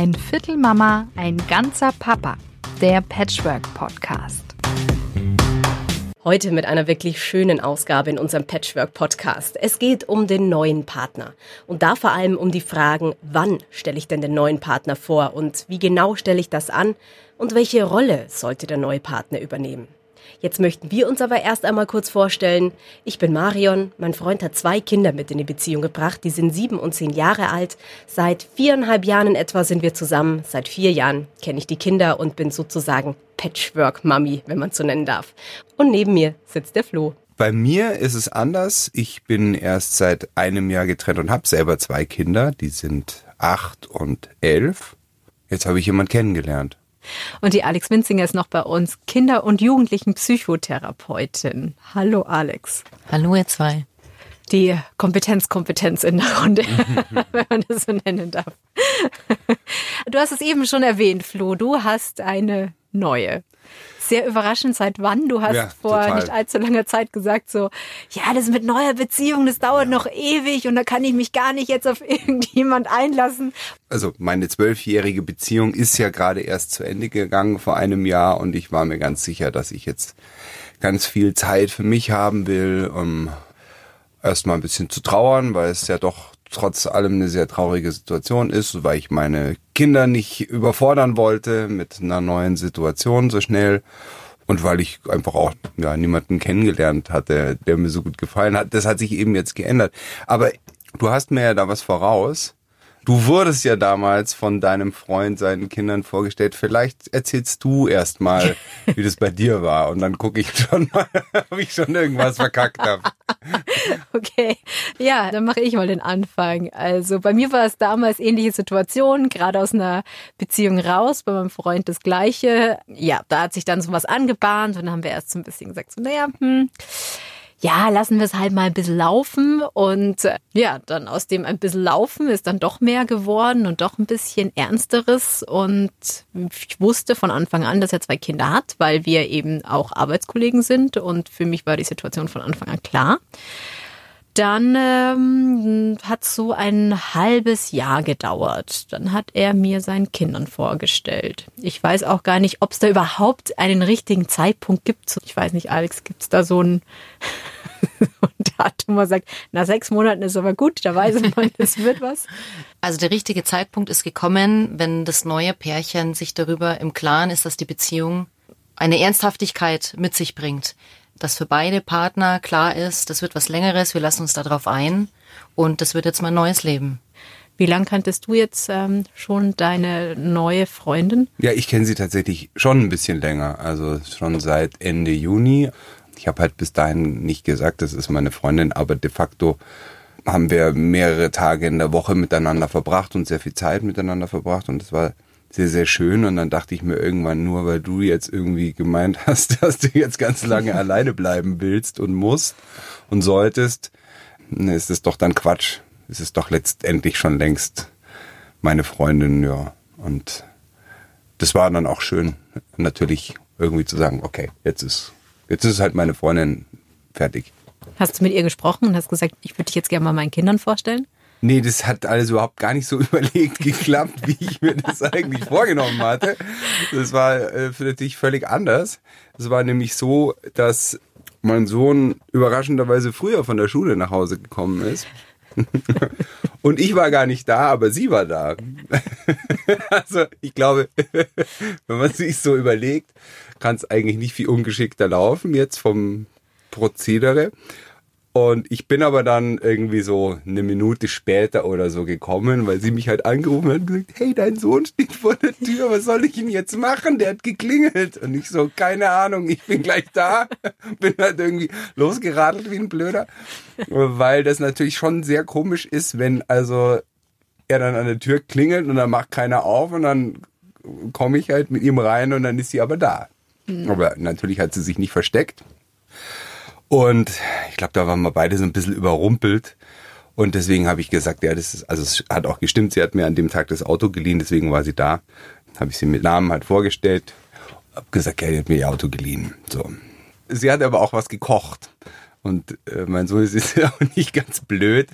Ein Viertel Mama, ein ganzer Papa. Der Patchwork Podcast. Heute mit einer wirklich schönen Ausgabe in unserem Patchwork Podcast. Es geht um den neuen Partner und da vor allem um die Fragen, wann stelle ich denn den neuen Partner vor und wie genau stelle ich das an und welche Rolle sollte der neue Partner übernehmen. Jetzt möchten wir uns aber erst einmal kurz vorstellen. Ich bin Marion. Mein Freund hat zwei Kinder mit in die Beziehung gebracht. Die sind sieben und zehn Jahre alt. Seit viereinhalb Jahren in etwa sind wir zusammen. Seit vier Jahren kenne ich die Kinder und bin sozusagen Patchwork-Mami, wenn man so nennen darf. Und neben mir sitzt der Flo. Bei mir ist es anders. Ich bin erst seit einem Jahr getrennt und habe selber zwei Kinder. Die sind acht und elf. Jetzt habe ich jemanden kennengelernt. Und die Alex Winzinger ist noch bei uns, Kinder- und Jugendlichen-Psychotherapeutin. Hallo Alex. Hallo ihr zwei. Die Kompetenzkompetenz in der Runde, wenn man das so nennen darf. Du hast es eben schon erwähnt, Flo. Du hast eine neue sehr überraschend, seit wann. Du hast ja, vor total. nicht allzu langer Zeit gesagt, so, ja, das mit neuer Beziehung, das dauert ja. noch ewig und da kann ich mich gar nicht jetzt auf irgendjemand einlassen. Also meine zwölfjährige Beziehung ist ja gerade erst zu Ende gegangen vor einem Jahr und ich war mir ganz sicher, dass ich jetzt ganz viel Zeit für mich haben will, um erstmal ein bisschen zu trauern, weil es ja doch trotz allem eine sehr traurige Situation ist, weil ich meine Kinder nicht überfordern wollte mit einer neuen Situation so schnell und weil ich einfach auch ja, niemanden kennengelernt hatte, der mir so gut gefallen hat. Das hat sich eben jetzt geändert. Aber du hast mir ja da was voraus. Du wurdest ja damals von deinem Freund seinen Kindern vorgestellt. Vielleicht erzählst du erst mal, wie das bei dir war. Und dann gucke ich schon mal, ob ich schon irgendwas verkackt habe. Okay, ja, dann mache ich mal den Anfang. Also bei mir war es damals ähnliche Situation, gerade aus einer Beziehung raus, bei meinem Freund das Gleiche. Ja, da hat sich dann so was angebahnt und dann haben wir erst so ein bisschen gesagt, so, naja, hm, ja, lassen wir es halt mal ein bisschen laufen. Und äh, ja, dann aus dem ein bisschen laufen ist dann doch mehr geworden und doch ein bisschen ernsteres. Und ich wusste von Anfang an, dass er zwei Kinder hat, weil wir eben auch Arbeitskollegen sind. Und für mich war die Situation von Anfang an klar. Dann ähm, hat so ein halbes Jahr gedauert. Dann hat er mir seinen Kindern vorgestellt. Ich weiß auch gar nicht, ob es da überhaupt einen richtigen Zeitpunkt gibt. Ich weiß nicht, Alex, gibt es da so ein, Datum, wo man sagt, nach sechs Monaten ist aber gut, da weiß man, es wird was. Also der richtige Zeitpunkt ist gekommen, wenn das neue Pärchen sich darüber im Klaren ist, dass die Beziehung eine Ernsthaftigkeit mit sich bringt dass für beide Partner klar ist, das wird was Längeres, wir lassen uns darauf ein und das wird jetzt mein neues Leben. Wie lange kanntest du jetzt ähm, schon deine neue Freundin? Ja, ich kenne sie tatsächlich schon ein bisschen länger, also schon seit Ende Juni. Ich habe halt bis dahin nicht gesagt, das ist meine Freundin, aber de facto haben wir mehrere Tage in der Woche miteinander verbracht und sehr viel Zeit miteinander verbracht und das war sehr, sehr schön. Und dann dachte ich mir irgendwann nur, weil du jetzt irgendwie gemeint hast, dass du jetzt ganz lange alleine bleiben willst und musst und solltest, ist es doch dann Quatsch. Es ist doch letztendlich schon längst meine Freundin, ja. Und das war dann auch schön, natürlich irgendwie zu sagen, okay, jetzt ist, jetzt ist halt meine Freundin fertig. Hast du mit ihr gesprochen und hast gesagt, ich würde dich jetzt gerne mal meinen Kindern vorstellen? Nee, das hat alles überhaupt gar nicht so überlegt geklappt, wie ich mir das eigentlich vorgenommen hatte. Das war äh, natürlich völlig anders. Es war nämlich so, dass mein Sohn überraschenderweise früher von der Schule nach Hause gekommen ist. Und ich war gar nicht da, aber sie war da. Also ich glaube, wenn man sich so überlegt, kann es eigentlich nicht viel ungeschickter laufen jetzt vom Prozedere. Und ich bin aber dann irgendwie so eine Minute später oder so gekommen, weil sie mich halt angerufen hat und gesagt, hey, dein Sohn steht vor der Tür, was soll ich ihn jetzt machen? Der hat geklingelt. Und ich so, keine Ahnung, ich bin gleich da. bin halt irgendwie losgeradelt wie ein Blöder. Weil das natürlich schon sehr komisch ist, wenn also er dann an der Tür klingelt und dann macht keiner auf und dann komme ich halt mit ihm rein und dann ist sie aber da. Mhm. Aber natürlich hat sie sich nicht versteckt. Und ich glaube, da waren wir beide so ein bisschen überrumpelt. Und deswegen habe ich gesagt, ja, das ist, also es hat auch gestimmt, sie hat mir an dem Tag das Auto geliehen, deswegen war sie da. Habe ich sie mit Namen halt vorgestellt, hab gesagt, ja, die hat mir ihr Auto geliehen. So. Sie hat aber auch was gekocht. Und äh, mein Sohn ist ja auch nicht ganz blöd.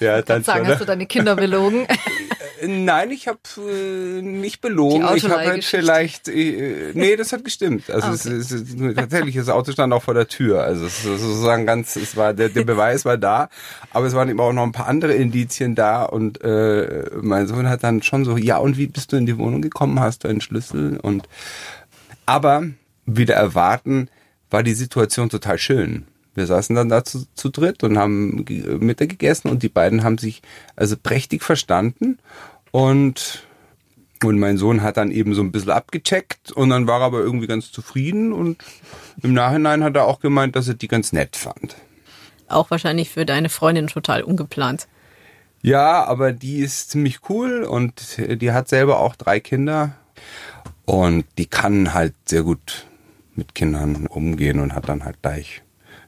Der hat dann sagen, schon, hast du deine Kinder belogen? Nein, ich habe äh, nicht belogen. Ich habe halt vielleicht, äh, nee, das hat gestimmt. Also Ah, es, es, es, tatsächlich, das Auto stand auch vor der Tür. Also es sozusagen ganz, es war der, der Beweis war da, aber es waren eben auch noch ein paar andere Indizien da und äh, mein Sohn hat dann schon so, ja und wie bist du in die Wohnung gekommen? Hast du einen Schlüssel? Und aber wieder erwarten war die Situation total schön. Wir saßen dann da zu, zu dritt und haben Mittag gegessen und die beiden haben sich also prächtig verstanden und und mein Sohn hat dann eben so ein bisschen abgecheckt und dann war er aber irgendwie ganz zufrieden und im Nachhinein hat er auch gemeint, dass er die ganz nett fand. Auch wahrscheinlich für deine Freundin total ungeplant. Ja, aber die ist ziemlich cool und die hat selber auch drei Kinder und die kann halt sehr gut mit Kindern umgehen und hat dann halt gleich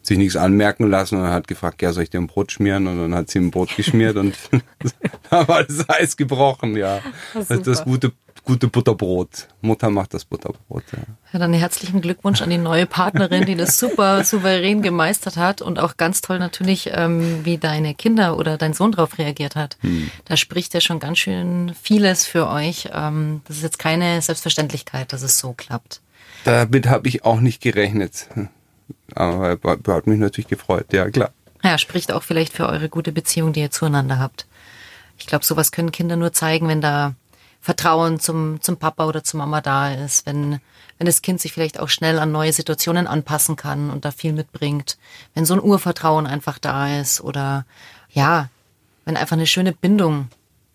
sich nichts anmerken lassen und hat gefragt, ja, soll ich dir ein Brot schmieren? Und dann hat sie ein Brot geschmiert und da war das Eis gebrochen, ja. Das das super. gute, gute Butterbrot. Mutter macht das Butterbrot, ja. Ja, dann herzlichen Glückwunsch an die neue Partnerin, die das super souverän gemeistert hat und auch ganz toll natürlich, ähm, wie deine Kinder oder dein Sohn darauf reagiert hat. Da spricht ja schon ganz schön vieles für euch. Ähm, das ist jetzt keine Selbstverständlichkeit, dass es so klappt. Damit habe ich auch nicht gerechnet. Aber hat mich natürlich gefreut, ja klar. Ja, spricht auch vielleicht für eure gute Beziehung, die ihr zueinander habt. Ich glaube, sowas können Kinder nur zeigen, wenn da Vertrauen zum, zum Papa oder zur Mama da ist, wenn, wenn das Kind sich vielleicht auch schnell an neue Situationen anpassen kann und da viel mitbringt, wenn so ein Urvertrauen einfach da ist oder ja, wenn einfach eine schöne Bindung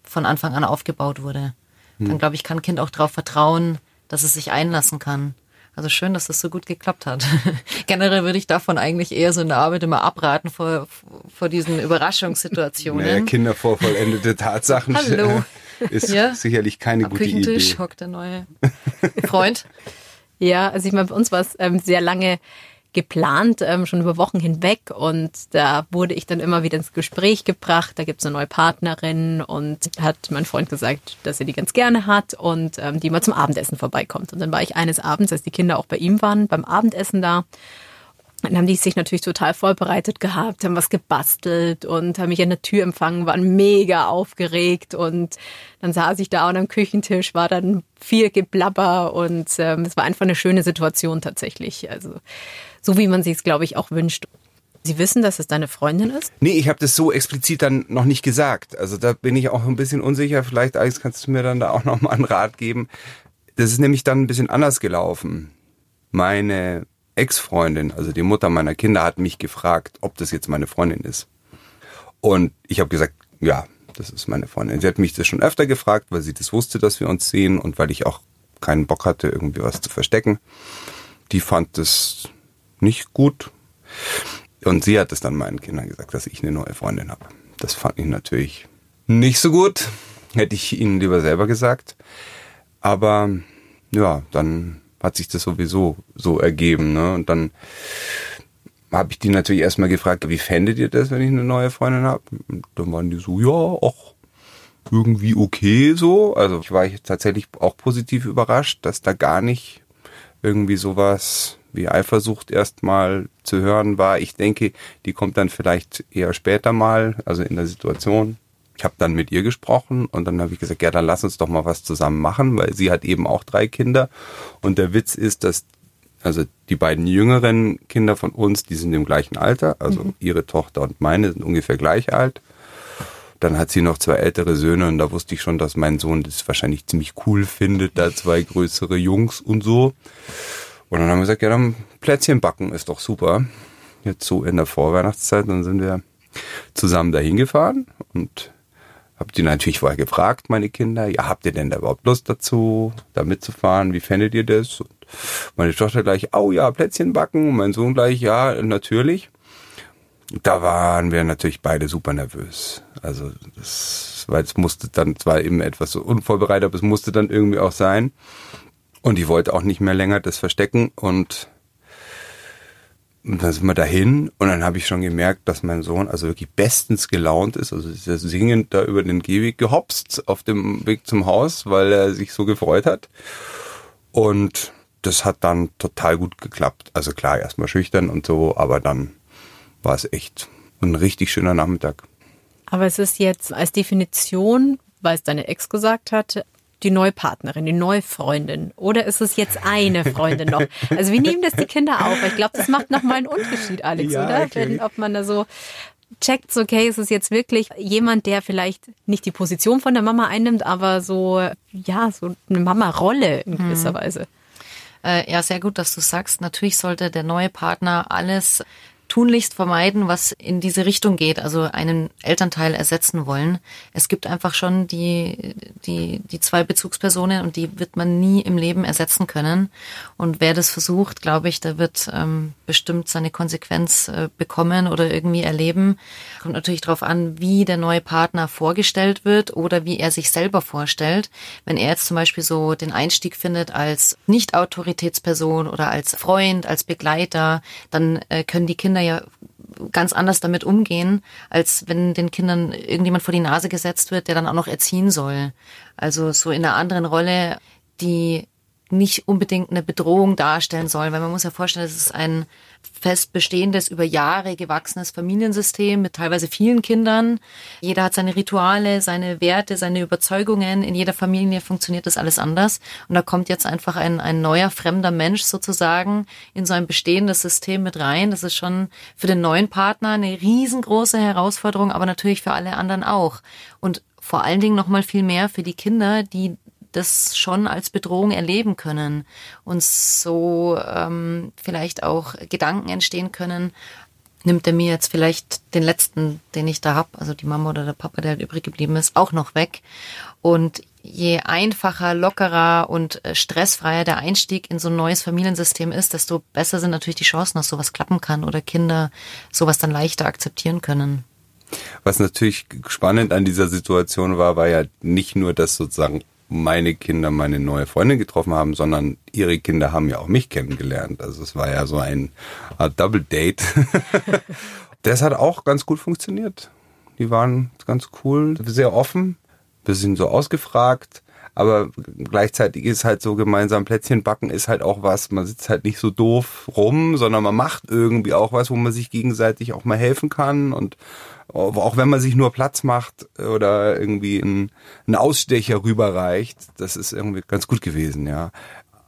von Anfang an aufgebaut wurde, dann glaube ich, kann ein Kind auch darauf vertrauen, dass es sich einlassen kann. Also schön, dass das so gut geklappt hat. Generell würde ich davon eigentlich eher so in der Arbeit immer abraten vor, vor diesen Überraschungssituationen. Naja, Kinder vor vollendete Tatsachen Hallo. ist Ja. sicherlich keine Am gute Küchentisch Idee. hockt der neue Freund. Ja, also ich meine, bei uns war es ähm, sehr lange geplant, ähm, schon über Wochen hinweg. Und da wurde ich dann immer wieder ins Gespräch gebracht. Da gibt's eine neue Partnerin und hat mein Freund gesagt, dass er die ganz gerne hat und ähm, die mal zum Abendessen vorbeikommt. Und dann war ich eines Abends, als die Kinder auch bei ihm waren, beim Abendessen da. Dann haben die sich natürlich total vorbereitet gehabt, haben was gebastelt und haben mich an der Tür empfangen, waren mega aufgeregt und dann saß ich da und am Küchentisch war dann viel Geblabber und ähm, es war einfach eine schöne Situation tatsächlich. Also so wie man sich es, glaube ich, auch wünscht. Sie wissen, dass es deine Freundin ist? Nee, ich habe das so explizit dann noch nicht gesagt. Also da bin ich auch ein bisschen unsicher. Vielleicht, Alex, kannst du mir dann da auch noch mal einen Rat geben. Das ist nämlich dann ein bisschen anders gelaufen. Meine Ex-Freundin, also die Mutter meiner Kinder, hat mich gefragt, ob das jetzt meine Freundin ist. Und ich habe gesagt, ja, das ist meine Freundin. Sie hat mich das schon öfter gefragt, weil sie das wusste, dass wir uns sehen und weil ich auch keinen Bock hatte, irgendwie was zu verstecken. Die fand das nicht gut. Und sie hat es dann meinen Kindern gesagt, dass ich eine neue Freundin habe. Das fand ich natürlich nicht so gut. Hätte ich ihnen lieber selber gesagt. Aber ja, dann hat sich das sowieso so ergeben. Ne? Und dann habe ich die natürlich erstmal gefragt, wie fändet ihr das, wenn ich eine neue Freundin habe? Dann waren die so, ja, auch irgendwie okay so. Also ich war tatsächlich auch positiv überrascht, dass da gar nicht irgendwie sowas wie Eifersucht erstmal zu hören war. Ich denke, die kommt dann vielleicht eher später mal, also in der Situation. Ich habe dann mit ihr gesprochen und dann habe ich gesagt, ja, dann lass uns doch mal was zusammen machen, weil sie hat eben auch drei Kinder. Und der Witz ist, dass also die beiden jüngeren Kinder von uns, die sind im gleichen Alter, also ihre Tochter und meine sind ungefähr gleich alt. Dann hat sie noch zwei ältere Söhne und da wusste ich schon, dass mein Sohn das wahrscheinlich ziemlich cool findet, da zwei größere Jungs und so. Und dann haben wir gesagt, ja, dann Plätzchen backen ist doch super. Jetzt so in der Vorweihnachtszeit, dann sind wir zusammen dahin gefahren und hab die natürlich vorher gefragt, meine Kinder, ja, habt ihr denn da überhaupt Lust dazu, da mitzufahren? Wie fändet ihr das? Und meine Tochter gleich, oh ja, Plätzchen backen. Und mein Sohn gleich, ja, natürlich. Da waren wir natürlich beide super nervös. Also das, weil es musste dann, es war eben etwas so unvorbereitet, aber es musste dann irgendwie auch sein. Und ich wollte auch nicht mehr länger das verstecken und und dann sind wir dahin und dann habe ich schon gemerkt, dass mein Sohn also wirklich bestens gelaunt ist. Also ist er singend da über den Gehweg gehopst auf dem Weg zum Haus, weil er sich so gefreut hat. Und das hat dann total gut geklappt. Also klar, erstmal schüchtern und so, aber dann war es echt ein richtig schöner Nachmittag. Aber es ist jetzt als Definition weil es deine Ex gesagt hat, die neue Partnerin, die neue Freundin? Oder ist es jetzt eine Freundin noch? Also wie nehmen das die Kinder auf? Ich glaube, das macht nochmal einen Unterschied, Alex, ja, oder? Okay. Wenn, ob man da so checkt, okay, ist es jetzt wirklich jemand, der vielleicht nicht die Position von der Mama einnimmt, aber so, ja, so eine Mama-Rolle in gewisser hm. Weise. Äh, ja, sehr gut, dass du sagst. Natürlich sollte der neue Partner alles tunlichst vermeiden, was in diese Richtung geht, also einen Elternteil ersetzen wollen. Es gibt einfach schon die, die, die zwei Bezugspersonen und die wird man nie im Leben ersetzen können. Und wer das versucht, glaube ich, der wird ähm, bestimmt seine Konsequenz äh, bekommen oder irgendwie erleben. Kommt natürlich darauf an, wie der neue Partner vorgestellt wird oder wie er sich selber vorstellt. Wenn er jetzt zum Beispiel so den Einstieg findet als Nicht-Autoritätsperson oder als Freund, als Begleiter, dann äh, können die Kinder Kinder ja ganz anders damit umgehen, als wenn den Kindern irgendjemand vor die Nase gesetzt wird, der dann auch noch erziehen soll. Also so in einer anderen Rolle, die nicht unbedingt eine Bedrohung darstellen soll, weil man muss ja vorstellen, es ist ein fest bestehendes, über Jahre gewachsenes Familiensystem mit teilweise vielen Kindern. Jeder hat seine Rituale, seine Werte, seine Überzeugungen. In jeder Familie funktioniert das alles anders. Und da kommt jetzt einfach ein, ein neuer, fremder Mensch sozusagen in so ein bestehendes System mit rein. Das ist schon für den neuen Partner eine riesengroße Herausforderung, aber natürlich für alle anderen auch. Und vor allen Dingen noch mal viel mehr für die Kinder, die das schon als Bedrohung erleben können und so ähm, vielleicht auch Gedanken entstehen können, nimmt er mir jetzt vielleicht den letzten, den ich da hab, also die Mama oder der Papa, der halt übrig geblieben ist, auch noch weg. Und je einfacher, lockerer und äh, stressfreier der Einstieg in so ein neues Familiensystem ist, desto besser sind natürlich die Chancen, dass sowas klappen kann oder Kinder sowas dann leichter akzeptieren können. Was natürlich spannend an dieser Situation war, war ja nicht nur, dass sozusagen meine Kinder meine neue Freundin getroffen haben, sondern ihre Kinder haben ja auch mich kennengelernt. Also es war ja so ein Double Date. das hat auch ganz gut funktioniert. Die waren ganz cool, sehr offen, bisschen so ausgefragt. Aber gleichzeitig ist halt so gemeinsam Plätzchen backen ist halt auch was. Man sitzt halt nicht so doof rum, sondern man macht irgendwie auch was, wo man sich gegenseitig auch mal helfen kann und auch wenn man sich nur Platz macht oder irgendwie einen, Ausstecher rüberreicht, das ist irgendwie ganz gut gewesen, ja.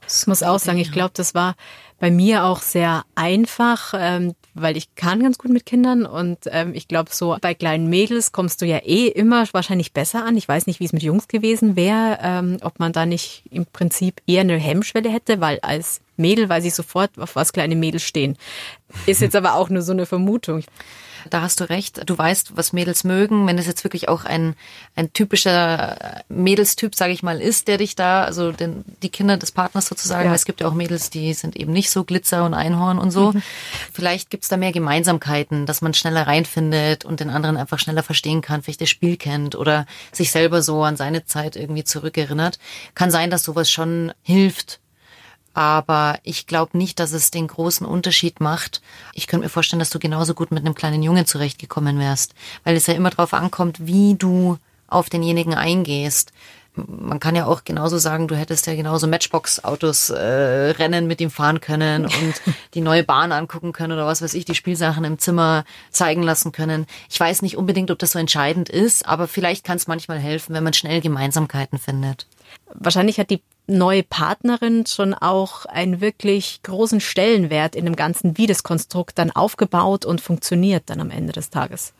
Ich muss auch sagen, ich glaube, das war bei mir auch sehr einfach, ähm, weil ich kann ganz gut mit Kindern und ähm, ich glaube, so bei kleinen Mädels kommst du ja eh immer wahrscheinlich besser an. Ich weiß nicht, wie es mit Jungs gewesen wäre, ähm, ob man da nicht im Prinzip eher eine Hemmschwelle hätte, weil als Mädel weiß ich sofort, auf was kleine Mädels stehen. Ist jetzt aber auch nur so eine Vermutung. Da hast du recht. Du weißt, was Mädels mögen. Wenn es jetzt wirklich auch ein, ein typischer Mädelstyp, sage ich mal, ist, der dich da, also den, die Kinder des Partners sozusagen, ja. es gibt ja auch Mädels, die sind eben nicht so Glitzer und Einhorn und so. Mhm. Vielleicht gibt's da mehr Gemeinsamkeiten, dass man schneller reinfindet und den anderen einfach schneller verstehen kann, vielleicht das Spiel kennt oder sich selber so an seine Zeit irgendwie zurückerinnert. Kann sein, dass sowas schon hilft, aber ich glaube nicht, dass es den großen Unterschied macht. Ich könnte mir vorstellen, dass du genauso gut mit einem kleinen Jungen zurechtgekommen wärst, weil es ja immer darauf ankommt, wie du auf denjenigen eingehst. Man kann ja auch genauso sagen, du hättest ja genauso Matchbox-Autos äh, Rennen mit ihm fahren können und die neue Bahn angucken können oder was weiß ich, die Spielsachen im Zimmer zeigen lassen können. Ich weiß nicht unbedingt, ob das so entscheidend ist, aber vielleicht kann es manchmal helfen, wenn man schnell Gemeinsamkeiten findet. Wahrscheinlich hat die neue Partnerin schon auch einen wirklich großen Stellenwert in dem ganzen, wie das Konstrukt dann aufgebaut und funktioniert dann am Ende des Tages.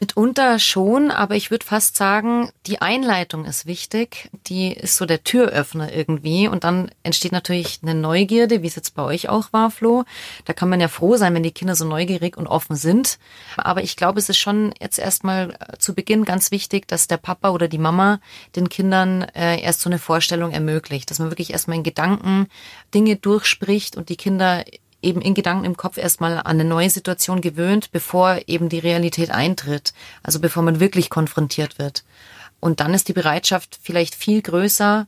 Mitunter schon, aber ich würde fast sagen, die Einleitung ist wichtig. Die ist so der Türöffner irgendwie. Und dann entsteht natürlich eine Neugierde, wie es jetzt bei euch auch war, Flo. Da kann man ja froh sein, wenn die Kinder so neugierig und offen sind. Aber ich glaube, es ist schon jetzt erstmal äh, zu Beginn ganz wichtig, dass der Papa oder die Mama den Kindern äh, erst so eine Vorstellung ermöglicht. Dass man wirklich erstmal in Gedanken Dinge durchspricht und die Kinder eben in Gedanken im Kopf erstmal an eine neue Situation gewöhnt, bevor eben die Realität eintritt. Also bevor man wirklich konfrontiert wird. Und dann ist die Bereitschaft vielleicht viel größer,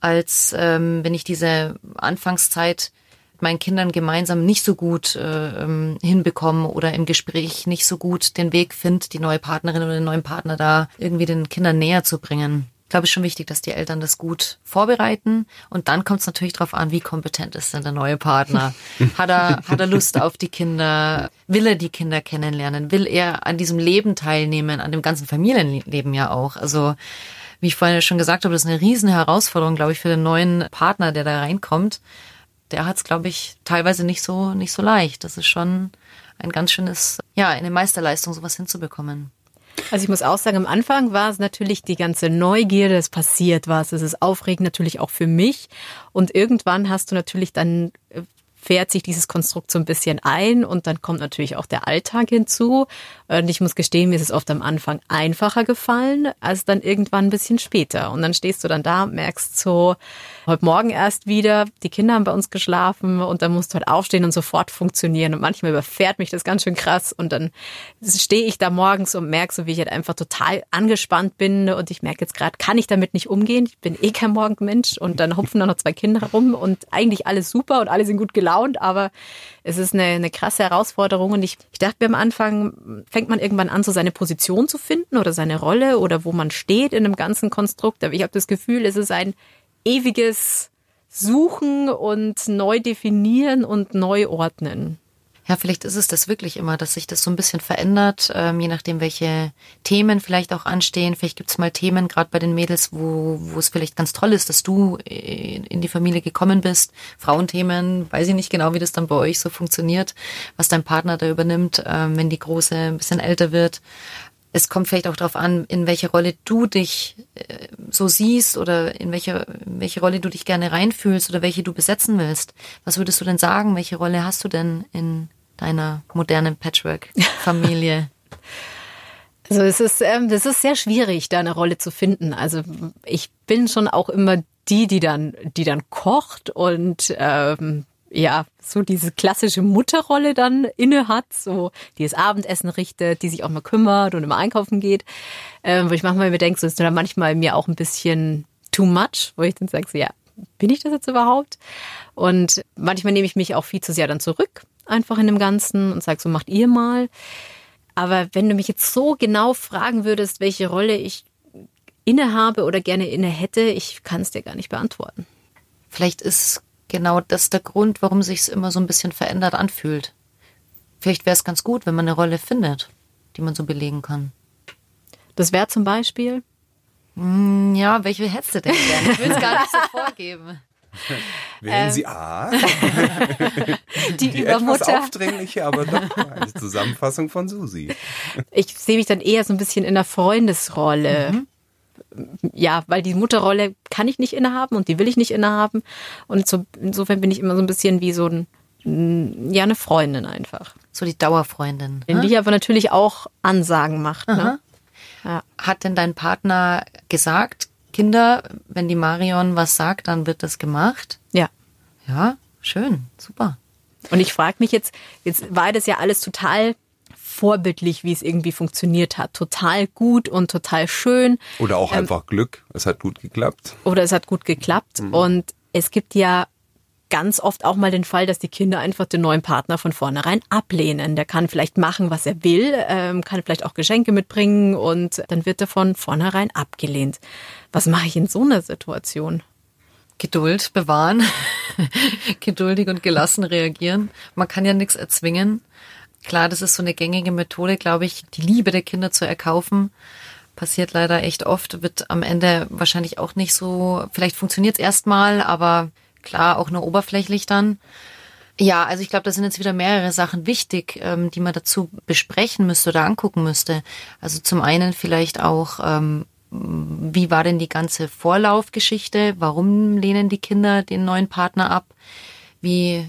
als ähm, wenn ich diese Anfangszeit mit meinen Kindern gemeinsam nicht so gut äh, ähm, hinbekomme oder im Gespräch nicht so gut den Weg finde, die neue Partnerin oder den neuen Partner da irgendwie den Kindern näher zu bringen glaube ich, schon wichtig, dass die Eltern das gut vorbereiten. Und dann kommt es natürlich darauf an, wie kompetent ist denn der neue Partner. Hat er, hat er Lust auf die Kinder? Will er die Kinder kennenlernen? Will er an diesem Leben teilnehmen, an dem ganzen Familienleben ja auch? Also wie ich vorhin schon gesagt habe, das ist eine riesen Herausforderung, glaube ich, für den neuen Partner, der da reinkommt. Der hat es, glaube ich, teilweise nicht so, nicht so leicht. Das ist schon ein ganz schönes, ja, eine Meisterleistung, sowas hinzubekommen. Also ich muss auch sagen, am Anfang war es natürlich die ganze Neugierde, es passiert was, es ist aufregend natürlich auch für mich. Und irgendwann hast du natürlich dann äh, fährt sich dieses Konstrukt so ein bisschen ein und dann kommt natürlich auch der Alltag hinzu. Und ich muss gestehen, mir ist es oft am Anfang einfacher gefallen, als dann irgendwann ein bisschen später. Und dann stehst du dann da merkst so, heute Morgen erst wieder, die Kinder haben bei uns geschlafen und dann musst du halt aufstehen und sofort funktionieren. Und manchmal überfährt mich das ganz schön krass und dann stehe ich da morgens und merke so, wie ich halt einfach total angespannt bin und ich merke jetzt gerade, kann ich damit nicht umgehen. Ich bin eh kein Morgenmensch und dann hupfen da noch zwei Kinder rum und eigentlich alles super und alle sind gut gelaunt, aber es ist eine, eine krasse Herausforderung und ich, ich dachte mir am Anfang, fängt man irgendwann an, so seine Position zu finden oder seine Rolle oder wo man steht in einem ganzen Konstrukt. Aber ich habe das Gefühl, es ist ein ewiges Suchen und neu definieren und neu ordnen. Ja, vielleicht ist es das wirklich immer, dass sich das so ein bisschen verändert, ähm, je nachdem, welche Themen vielleicht auch anstehen. Vielleicht gibt es mal Themen, gerade bei den Mädels, wo, wo es vielleicht ganz toll ist, dass du in die Familie gekommen bist. Frauenthemen, weiß ich nicht genau, wie das dann bei euch so funktioniert, was dein Partner da übernimmt, ähm, wenn die Große ein bisschen älter wird es kommt vielleicht auch darauf an, in welche Rolle du dich äh, so siehst oder in welche, in welche Rolle du dich gerne reinfühlst oder welche du besetzen willst. Was würdest du denn sagen? Welche Rolle hast du denn in deiner modernen Patchwork-Familie? Also es ist, ähm, das ist sehr schwierig, da eine Rolle zu finden. Also ich bin schon auch immer die, die dann, die dann kocht und ähm, ja, so diese klassische Mutterrolle dann inne hat, so die das Abendessen richtet, die sich auch mal kümmert und immer einkaufen geht, ähm, wo ich manchmal mir denke, so ist dann manchmal mir auch ein bisschen too much, wo ich dann sage, so, ja, bin ich das jetzt überhaupt? Und manchmal nehme ich mich auch viel zu sehr dann zurück, einfach in dem Ganzen und sage, so macht ihr mal. Aber wenn du mich jetzt so genau fragen würdest, welche Rolle ich innehabe oder gerne inne hätte, ich kann es dir gar nicht beantworten. Vielleicht ist genau das der Grund, warum sich es immer so ein bisschen verändert anfühlt. Vielleicht wäre es ganz gut, wenn man eine Rolle findet, die man so belegen kann. Das wäre zum Beispiel? Hm, ja, welche hättest du denn gerne? Ich will es gar nicht so vorgeben. Wählen ähm, Sie A. die, die etwas aufdringliche, aber doch eine Zusammenfassung von Susi. Ich sehe mich dann eher so ein bisschen in der Freundesrolle. Mhm ja, weil die Mutterrolle kann ich nicht innehaben und die will ich nicht innehaben. Und so, insofern bin ich immer so ein bisschen wie so ein, ja, eine Freundin einfach. So die Dauerfreundin. Die ich aber natürlich auch Ansagen macht. Ne? Ja. Hat denn dein Partner gesagt, Kinder, wenn die Marion was sagt, dann wird das gemacht? Ja. Ja, schön, super. Und ich frage mich jetzt, jetzt war das ja alles total vorbildlich, wie es irgendwie funktioniert hat. Total gut und total schön. Oder auch ähm, einfach Glück. Es hat gut geklappt. Oder es hat gut geklappt. Mhm. Und es gibt ja ganz oft auch mal den Fall, dass die Kinder einfach den neuen Partner von vornherein ablehnen. Der kann vielleicht machen, was er will, ähm, kann vielleicht auch Geschenke mitbringen und dann wird er von vornherein abgelehnt. Was mache ich in so einer Situation? Geduld bewahren, geduldig und gelassen reagieren. Man kann ja nichts erzwingen. Klar, das ist so eine gängige Methode, glaube ich, die Liebe der Kinder zu erkaufen. Passiert leider echt oft, wird am Ende wahrscheinlich auch nicht so, vielleicht funktioniert es erstmal, aber klar, auch nur oberflächlich dann. Ja, also ich glaube, da sind jetzt wieder mehrere Sachen wichtig, ähm, die man dazu besprechen müsste oder angucken müsste. Also zum einen vielleicht auch, ähm, wie war denn die ganze Vorlaufgeschichte? Warum lehnen die Kinder den neuen Partner ab? Wie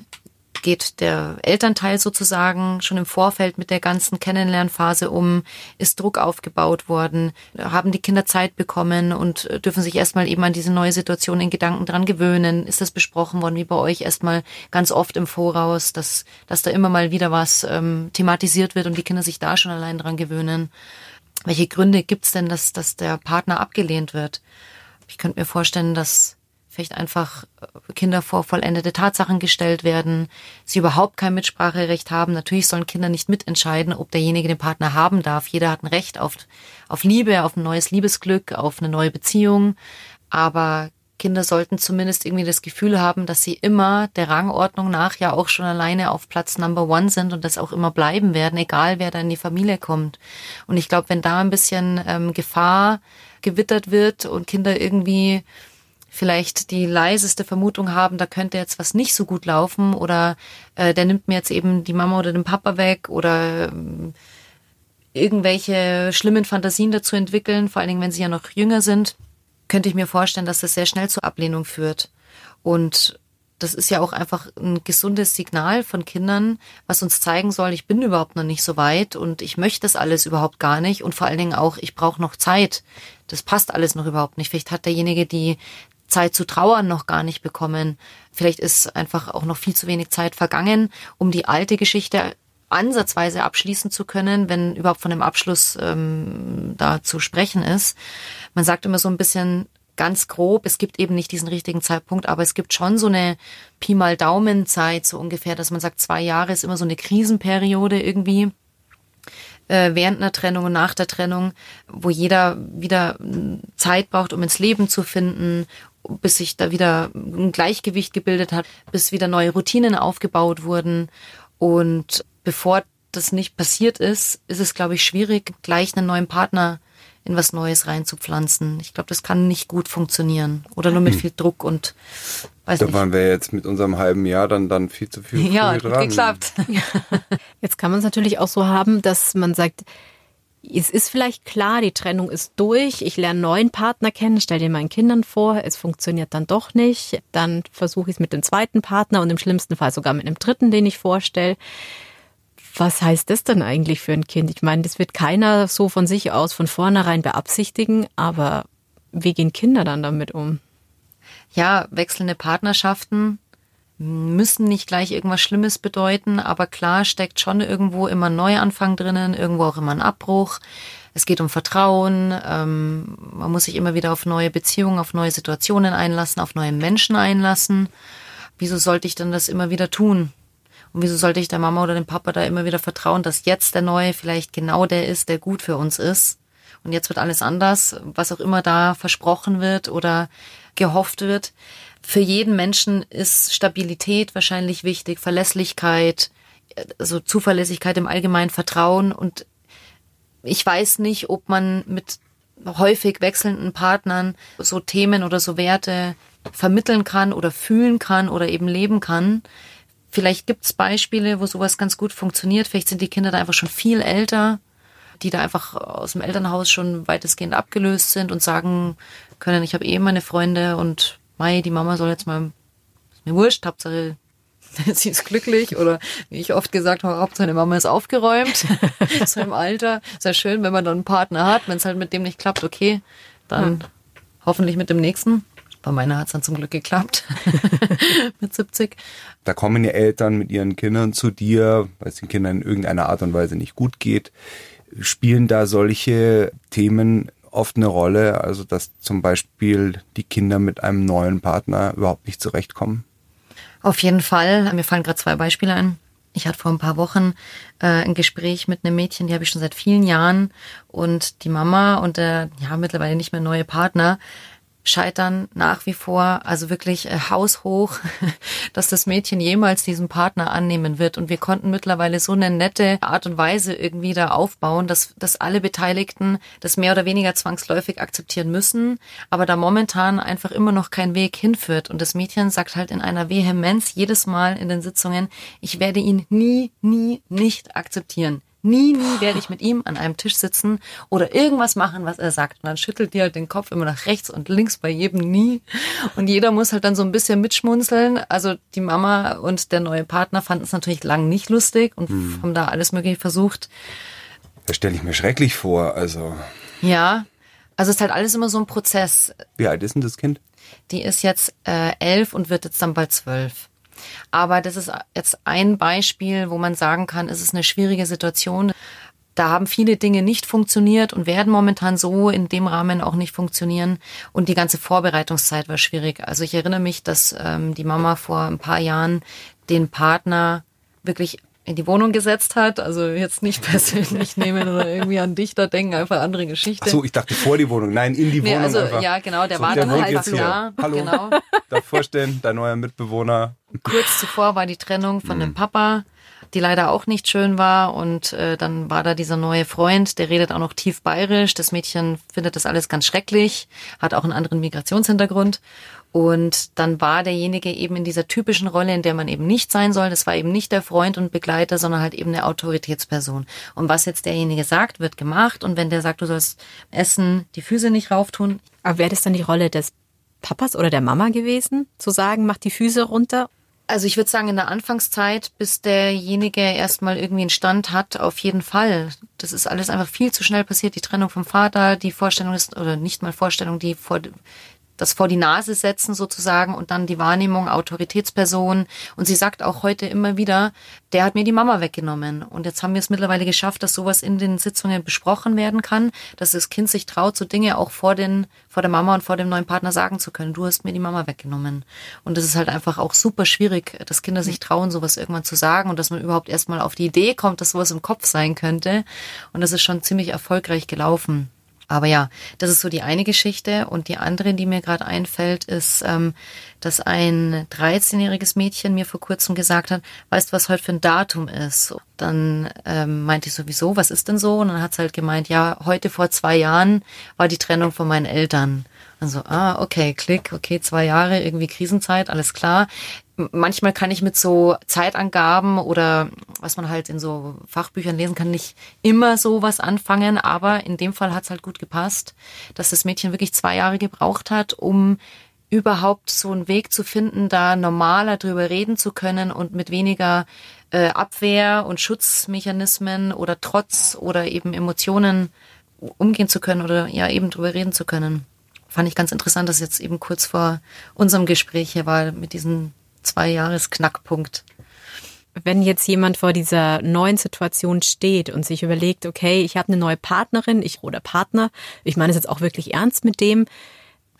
geht der Elternteil sozusagen schon im Vorfeld mit der ganzen Kennenlernphase um? Ist Druck aufgebaut worden? Haben die Kinder Zeit bekommen und dürfen sich erstmal eben an diese neue Situation in Gedanken dran gewöhnen? Ist das besprochen worden, wie bei euch erstmal ganz oft im Voraus, dass, dass da immer mal wieder was ähm, thematisiert wird und die Kinder sich da schon allein dran gewöhnen? Welche Gründe gibt's denn, dass, dass der Partner abgelehnt wird? Ich könnte mir vorstellen, dass vielleicht einfach äh, Kinder vor vollendete Tatsachen gestellt werden, sie überhaupt kein Mitspracherecht haben. Natürlich sollen Kinder nicht mitentscheiden, ob derjenige den Partner haben darf. Jeder hat ein Recht auf, auf Liebe, auf ein neues Liebesglück, auf eine neue Beziehung. Aber Kinder sollten zumindest irgendwie das Gefühl haben, dass sie immer der Rangordnung nach ja auch schon alleine auf Platz Number One sind und das auch immer bleiben werden, egal wer da in die Familie kommt. Und ich glaube, wenn da ein bisschen ähm, Gefahr gewittert wird und Kinder irgendwie vielleicht die leiseste Vermutung haben, da könnte jetzt was nicht so gut laufen oder äh, der nimmt mir jetzt eben die Mama oder den Papa weg oder äh, irgendwelche schlimmen Fantasien dazu entwickeln, vor allen Dingen, wenn sie ja noch jünger sind, könnte ich mir vorstellen, dass das sehr schnell zur Ablehnung führt. Und das ist ja auch einfach ein gesundes Signal von Kindern, was uns zeigen soll, ich bin überhaupt noch nicht so weit und ich möchte das alles überhaupt gar nicht und vor allen Dingen auch, ich brauche noch Zeit. Das passt alles noch überhaupt nicht. Vielleicht hat derjenige die Zeit zu trauern noch gar nicht bekommen. Vielleicht ist einfach auch noch viel zu wenig Zeit vergangen, um die alte Geschichte ansatzweise abschließen zu können, wenn überhaupt von einem Abschluss ähm, da zu sprechen ist. Man sagt immer so ein bisschen ganz grob, es gibt eben nicht diesen richtigen Zeitpunkt, aber es gibt schon so eine Pi mal Daumenzeit, so ungefähr, dass man sagt, zwei Jahre ist immer so eine Krisenperiode irgendwie äh, während einer Trennung und nach der Trennung, wo jeder wieder Zeit braucht, um ins Leben zu finden, bis sich da wieder ein Gleichgewicht gebildet hat, bis wieder neue Routinen aufgebaut wurden. Und bevor das nicht passiert ist, ist es, glaube ich, schwierig, gleich einen neuen Partner in was Neues reinzupflanzen. Ich glaube, das kann nicht gut funktionieren. Oder nur mit hm. viel Druck und weiß da nicht. waren wir jetzt mit unserem halben Jahr dann, dann viel zu viel ja, dran. geklappt. Jetzt kann man es natürlich auch so haben, dass man sagt, es ist vielleicht klar, die Trennung ist durch, ich lerne einen neuen Partner kennen, stell dir meinen Kindern vor, es funktioniert dann doch nicht, dann versuche ich es mit dem zweiten Partner und im schlimmsten Fall sogar mit einem dritten, den ich vorstelle. Was heißt das denn eigentlich für ein Kind? Ich meine, das wird keiner so von sich aus von vornherein beabsichtigen, aber wie gehen Kinder dann damit um? Ja, wechselnde Partnerschaften müssen nicht gleich irgendwas Schlimmes bedeuten, aber klar steckt schon irgendwo immer ein Neuanfang drinnen, irgendwo auch immer ein Abbruch. Es geht um Vertrauen, ähm, man muss sich immer wieder auf neue Beziehungen, auf neue Situationen einlassen, auf neue Menschen einlassen. Wieso sollte ich denn das immer wieder tun? Und wieso sollte ich der Mama oder dem Papa da immer wieder vertrauen, dass jetzt der Neue vielleicht genau der ist, der gut für uns ist? Und jetzt wird alles anders, was auch immer da versprochen wird oder gehofft wird. Für jeden Menschen ist Stabilität wahrscheinlich wichtig, Verlässlichkeit, also Zuverlässigkeit im Allgemeinen, Vertrauen. Und ich weiß nicht, ob man mit häufig wechselnden Partnern so Themen oder so Werte vermitteln kann oder fühlen kann oder eben leben kann. Vielleicht gibt's Beispiele, wo sowas ganz gut funktioniert. Vielleicht sind die Kinder da einfach schon viel älter, die da einfach aus dem Elternhaus schon weitestgehend abgelöst sind und sagen können, ich habe eh meine Freunde und Mai, die Mama soll jetzt mal, ist mir wurscht, Hauptsache sie ist glücklich oder wie ich oft gesagt habe, Hauptsache seine Mama ist aufgeräumt. so im Alter. Sehr schön, wenn man dann einen Partner hat. Wenn es halt mit dem nicht klappt, okay, dann ja. hoffentlich mit dem nächsten. Bei meiner hat es dann zum Glück geklappt. mit 70. Da kommen ja Eltern mit ihren Kindern zu dir, weil es den Kindern in irgendeiner Art und Weise nicht gut geht. Spielen da solche Themen oft eine Rolle, also dass zum Beispiel die Kinder mit einem neuen Partner überhaupt nicht zurechtkommen? Auf jeden Fall. Mir fallen gerade zwei Beispiele ein. Ich hatte vor ein paar Wochen äh, ein Gespräch mit einem Mädchen, die habe ich schon seit vielen Jahren. Und die Mama und der ja mittlerweile nicht mehr neue Partner scheitern nach wie vor, also wirklich äh, haushoch, dass das Mädchen jemals diesen Partner annehmen wird. Und wir konnten mittlerweile so eine nette Art und Weise irgendwie da aufbauen, dass, dass alle Beteiligten das mehr oder weniger zwangsläufig akzeptieren müssen, aber da momentan einfach immer noch kein Weg hinführt. Und das Mädchen sagt halt in einer Vehemenz jedes Mal in den Sitzungen, ich werde ihn nie, nie nicht akzeptieren. Nie, nie werde ich mit ihm an einem Tisch sitzen oder irgendwas machen, was er sagt. Und dann schüttelt die halt den Kopf immer nach rechts und links bei jedem Nie. Und jeder muss halt dann so ein bisschen mitschmunzeln. Also die Mama und der neue Partner fanden es natürlich lang nicht lustig und hm. haben da alles mögliche versucht. Das stelle ich mir schrecklich vor. Also. Ja, also es ist halt alles immer so ein Prozess. Wie alt ist denn das Kind? Die ist jetzt äh, elf und wird jetzt dann bald zwölf. Aber das ist jetzt ein Beispiel, wo man sagen kann, es ist eine schwierige Situation. Da haben viele Dinge nicht funktioniert und werden momentan so in dem Rahmen auch nicht funktionieren. Und die ganze Vorbereitungszeit war schwierig. Also ich erinnere mich, dass ähm, die Mama vor ein paar Jahren den Partner wirklich in die Wohnung gesetzt hat. Also jetzt nicht persönlich nehmen oder irgendwie an dich da denken, einfach andere Geschichte. Ach so, ich dachte vor die Wohnung. Nein, in die nee, Wohnung. Also, einfach. ja, genau, der so, war dann einfach da. Hallo, genau. darf vorstellen, dein neuer Mitbewohner. Kurz zuvor war die Trennung von mhm. dem Papa. die leider auch nicht schön war. Und äh, dann war da dieser neue Freund, der redet auch noch tief bayerisch. Das Mädchen findet das alles ganz schrecklich, hat auch einen anderen Migrationshintergrund. Und dann war derjenige eben in dieser typischen Rolle, in der man eben nicht sein soll. Das war eben nicht der Freund und Begleiter, sondern halt eben eine Autoritätsperson. Und was jetzt derjenige sagt, wird gemacht. Und wenn der sagt, du sollst essen, die Füße nicht rauftun. Aber wäre das dann die Rolle des Papas oder der Mama gewesen, zu sagen, mach die Füße runter? Also ich würde sagen, in der Anfangszeit, bis derjenige erstmal irgendwie einen Stand hat, auf jeden Fall. Das ist alles einfach viel zu schnell passiert. Die Trennung vom Vater, die Vorstellung ist, oder nicht mal Vorstellung, die vor, das vor die Nase setzen sozusagen und dann die Wahrnehmung Autoritätsperson. Und sie sagt auch heute immer wieder, der hat mir die Mama weggenommen. Und jetzt haben wir es mittlerweile geschafft, dass sowas in den Sitzungen besprochen werden kann, dass das Kind sich traut, so Dinge auch vor den, vor der Mama und vor dem neuen Partner sagen zu können. Du hast mir die Mama weggenommen. Und das ist halt einfach auch super schwierig, dass Kinder sich trauen, sowas irgendwann zu sagen und dass man überhaupt erstmal auf die Idee kommt, dass sowas im Kopf sein könnte. Und das ist schon ziemlich erfolgreich gelaufen. Aber ja, das ist so die eine Geschichte. Und die andere, die mir gerade einfällt, ist, ähm, dass ein 13-jähriges Mädchen mir vor kurzem gesagt hat, weißt du, was heute für ein Datum ist? Dann ähm, meinte ich sowieso, was ist denn so? Und dann hat sie halt gemeint, ja, heute vor zwei Jahren war die Trennung von meinen Eltern. Also, ah, okay, klick, okay, zwei Jahre, irgendwie Krisenzeit, alles klar. Manchmal kann ich mit so Zeitangaben oder was man halt in so Fachbüchern lesen kann, nicht immer so was anfangen, aber in dem Fall hat es halt gut gepasst, dass das Mädchen wirklich zwei Jahre gebraucht hat, um überhaupt so einen Weg zu finden, da normaler drüber reden zu können und mit weniger äh, Abwehr und Schutzmechanismen oder Trotz oder eben Emotionen umgehen zu können oder ja eben drüber reden zu können fand ich ganz interessant, dass jetzt eben kurz vor unserem Gespräch hier war mit diesem zwei Jahres Knackpunkt. Wenn jetzt jemand vor dieser neuen Situation steht und sich überlegt, okay, ich habe eine neue Partnerin, ich oder Partner, ich meine es jetzt auch wirklich ernst mit dem,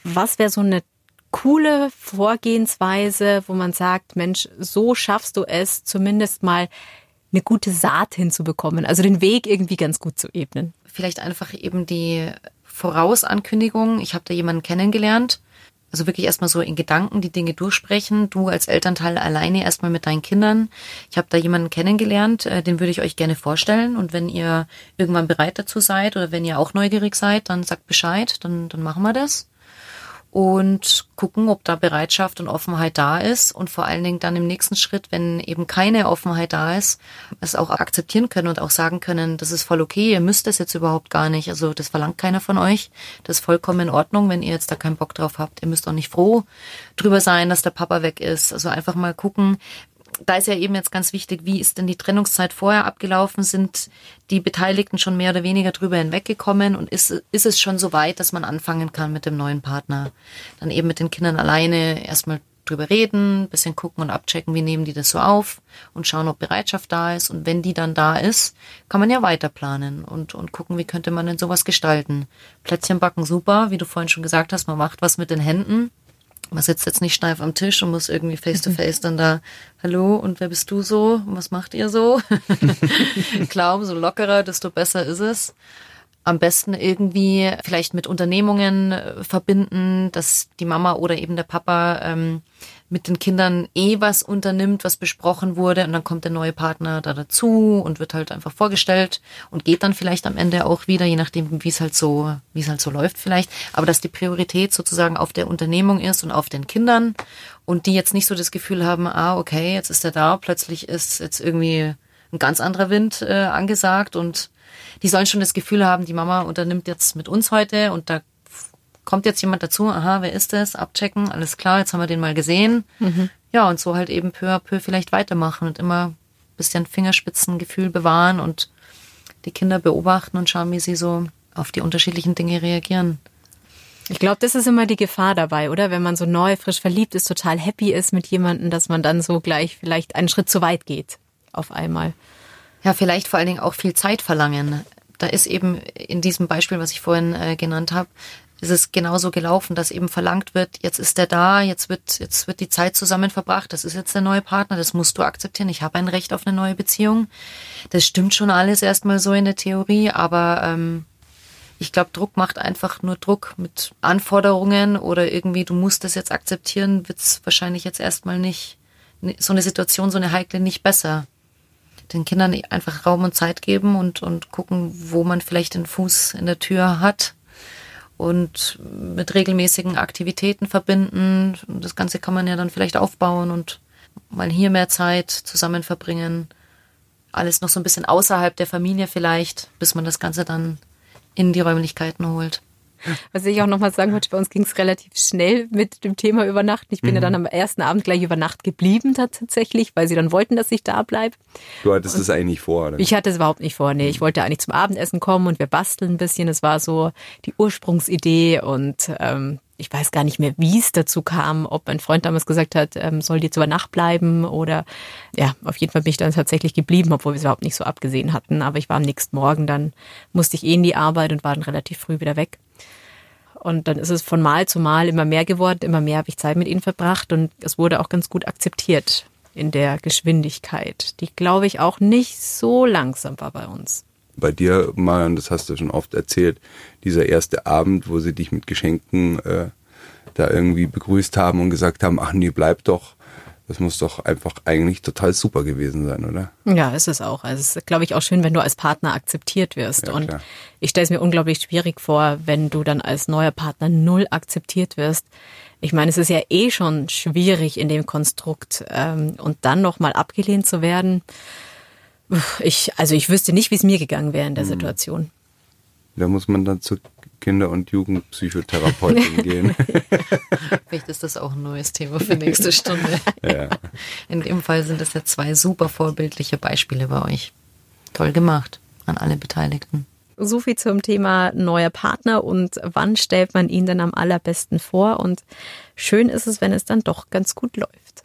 was wäre so eine coole Vorgehensweise, wo man sagt, Mensch, so schaffst du es, zumindest mal eine gute Saat hinzubekommen, also den Weg irgendwie ganz gut zu ebnen. Vielleicht einfach eben die Vorausankündigung. Ich habe da jemanden kennengelernt. Also wirklich erstmal so in Gedanken die Dinge durchsprechen. Du als Elternteil alleine erstmal mit deinen Kindern. Ich habe da jemanden kennengelernt, äh, den würde ich euch gerne vorstellen. Und wenn ihr irgendwann bereit dazu seid oder wenn ihr auch neugierig seid, dann sagt Bescheid, dann, dann machen wir das und gucken, ob da Bereitschaft und Offenheit da ist und vor allen Dingen dann im nächsten Schritt, wenn eben keine Offenheit da ist, es auch akzeptieren können und auch sagen können, das ist voll okay, ihr müsst das jetzt überhaupt gar nicht, also das verlangt keiner von euch, das ist vollkommen in Ordnung, wenn ihr jetzt da keinen Bock drauf habt, ihr müsst auch nicht froh drüber sein, dass der Papa weg ist, also einfach mal gucken, da ist ja eben jetzt ganz wichtig, wie ist denn die Trennungszeit vorher abgelaufen? Sind die Beteiligten schon mehr oder weniger drüber hinweggekommen? Und ist, ist es schon so weit, dass man anfangen kann mit dem neuen Partner? Dann eben mit den Kindern alleine erstmal drüber reden, bisschen gucken und abchecken, wie nehmen die das so auf und schauen, ob Bereitschaft da ist. Und wenn die dann da ist, kann man ja weiter planen und, und gucken, wie könnte man denn sowas gestalten. Plätzchen backen super, wie du vorhin schon gesagt hast, man macht was mit den Händen man sitzt jetzt nicht steif am Tisch und muss irgendwie face to face dann da, hallo, und wer bist du so? Und was macht ihr so? Klar, umso lockerer, desto besser ist es. Am besten irgendwie vielleicht mit Unternehmungen äh, verbinden, dass die Mama oder eben der Papa ähm, mit den Kindern eh was unternimmt, was besprochen wurde und dann kommt der neue Partner da dazu und wird halt einfach vorgestellt und geht dann vielleicht am Ende auch wieder, je nachdem, wie es halt so, wie es halt so läuft vielleicht. Aber dass die Priorität sozusagen auf der Unternehmung ist und auf den Kindern und die jetzt nicht so das Gefühl haben, ah, okay, jetzt ist er da, plötzlich ist jetzt irgendwie ein ganz anderer Wind äh, angesagt und die sollen schon das Gefühl haben, die Mama unternimmt jetzt mit uns heute und da kommt jetzt jemand dazu, aha, wer ist das? Abchecken, alles klar, jetzt haben wir den mal gesehen. Mhm. Ja, und so halt eben peu à peu vielleicht weitermachen und immer ein bisschen Fingerspitzengefühl bewahren und die Kinder beobachten und schauen, wie sie so auf die unterschiedlichen Dinge reagieren. Ich glaube, das ist immer die Gefahr dabei, oder? Wenn man so neu, frisch verliebt ist, total happy ist mit jemandem, dass man dann so gleich vielleicht einen Schritt zu weit geht. Auf einmal. Ja, vielleicht vor allen Dingen auch viel Zeit verlangen. Da ist eben in diesem Beispiel, was ich vorhin äh, genannt habe, ist es genauso gelaufen, dass eben verlangt wird, jetzt ist er da, jetzt wird, jetzt wird die Zeit zusammen verbracht, das ist jetzt der neue Partner, das musst du akzeptieren, ich habe ein Recht auf eine neue Beziehung. Das stimmt schon alles erstmal so in der Theorie, aber ähm, ich glaube, Druck macht einfach nur Druck mit Anforderungen oder irgendwie, du musst das jetzt akzeptieren, wird's wahrscheinlich jetzt erstmal nicht, so eine Situation, so eine heikle nicht besser. den Kindern einfach Raum und Zeit geben und, und gucken, wo man vielleicht den Fuß in der Tür hat und mit regelmäßigen Aktivitäten verbinden. Das Ganze kann man ja dann vielleicht aufbauen und mal hier mehr Zeit zusammen verbringen. Alles noch so ein bisschen außerhalb der Familie vielleicht, bis man das Ganze dann in die Räumlichkeiten holt. Was ich auch nochmal sagen wollte, bei uns ging es relativ schnell mit dem Thema Übernachten. Ich bin mhm. ja dann am ersten Abend gleich über Nacht geblieben tatsächlich, weil sie dann wollten, dass ich da bleibe. Du hattest und das eigentlich nicht vor, oder? Ich hatte es überhaupt nicht vor, nee. Ich mhm. wollte eigentlich zum Abendessen kommen und wir basteln ein bisschen. Es war so die Ursprungsidee und ähm, ich weiß gar nicht mehr, wie es dazu kam, ob mein Freund damals gesagt hat, ähm, soll jetzt über Nacht bleiben oder ja, auf jeden Fall bin ich dann tatsächlich geblieben, obwohl wir es überhaupt nicht so abgesehen hatten. Aber ich war am nächsten Morgen, dann musste ich eh in die Arbeit und war dann relativ früh wieder weg. Und dann ist es von Mal zu Mal immer mehr geworden, immer mehr habe ich Zeit mit ihnen verbracht und es wurde auch ganz gut akzeptiert in der Geschwindigkeit, die glaube ich auch nicht so langsam war bei uns. Bei dir, Marion, das hast du schon oft erzählt, dieser erste Abend, wo sie dich mit Geschenken äh, da irgendwie begrüßt haben und gesagt haben, ach nee, bleib doch. Das muss doch einfach eigentlich total super gewesen sein, oder? Ja, ist es auch. Also es ist, glaube ich, auch schön, wenn du als Partner akzeptiert wirst. Ja, und klar. ich stelle es mir unglaublich schwierig vor, wenn du dann als neuer Partner null akzeptiert wirst. Ich meine, es ist ja eh schon schwierig in dem Konstrukt ähm, und dann nochmal abgelehnt zu werden. Ich, also ich wüsste nicht, wie es mir gegangen wäre in der mhm. Situation. Da muss man dann zu Kinder- und Jugendpsychotherapeutin gehen. Vielleicht ist das auch ein neues Thema für nächste Stunde. Ja. In dem Fall sind das ja zwei super vorbildliche Beispiele bei euch. Toll gemacht an alle Beteiligten. So viel zum Thema neuer Partner und wann stellt man ihn dann am allerbesten vor. Und schön ist es, wenn es dann doch ganz gut läuft.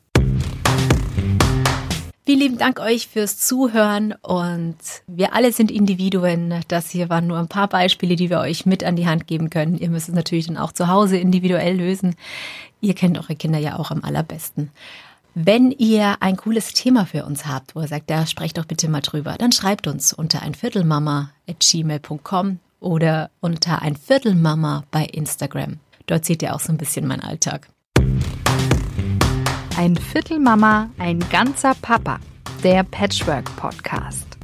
Vielen lieben Dank euch fürs Zuhören und wir alle sind Individuen. Das hier waren nur ein paar Beispiele, die wir euch mit an die Hand geben können. Ihr müsst es natürlich dann auch zu Hause individuell lösen. Ihr kennt eure Kinder ja auch am allerbesten. Wenn ihr ein cooles Thema für uns habt, wo ihr sagt, da sprecht doch bitte mal drüber, dann schreibt uns unter einviertelmama.gmail.com oder unter einviertelmama bei Instagram. Dort seht ihr auch so ein bisschen meinen Alltag. Ein Viertel Mama, ein ganzer Papa. Der Patchwork Podcast.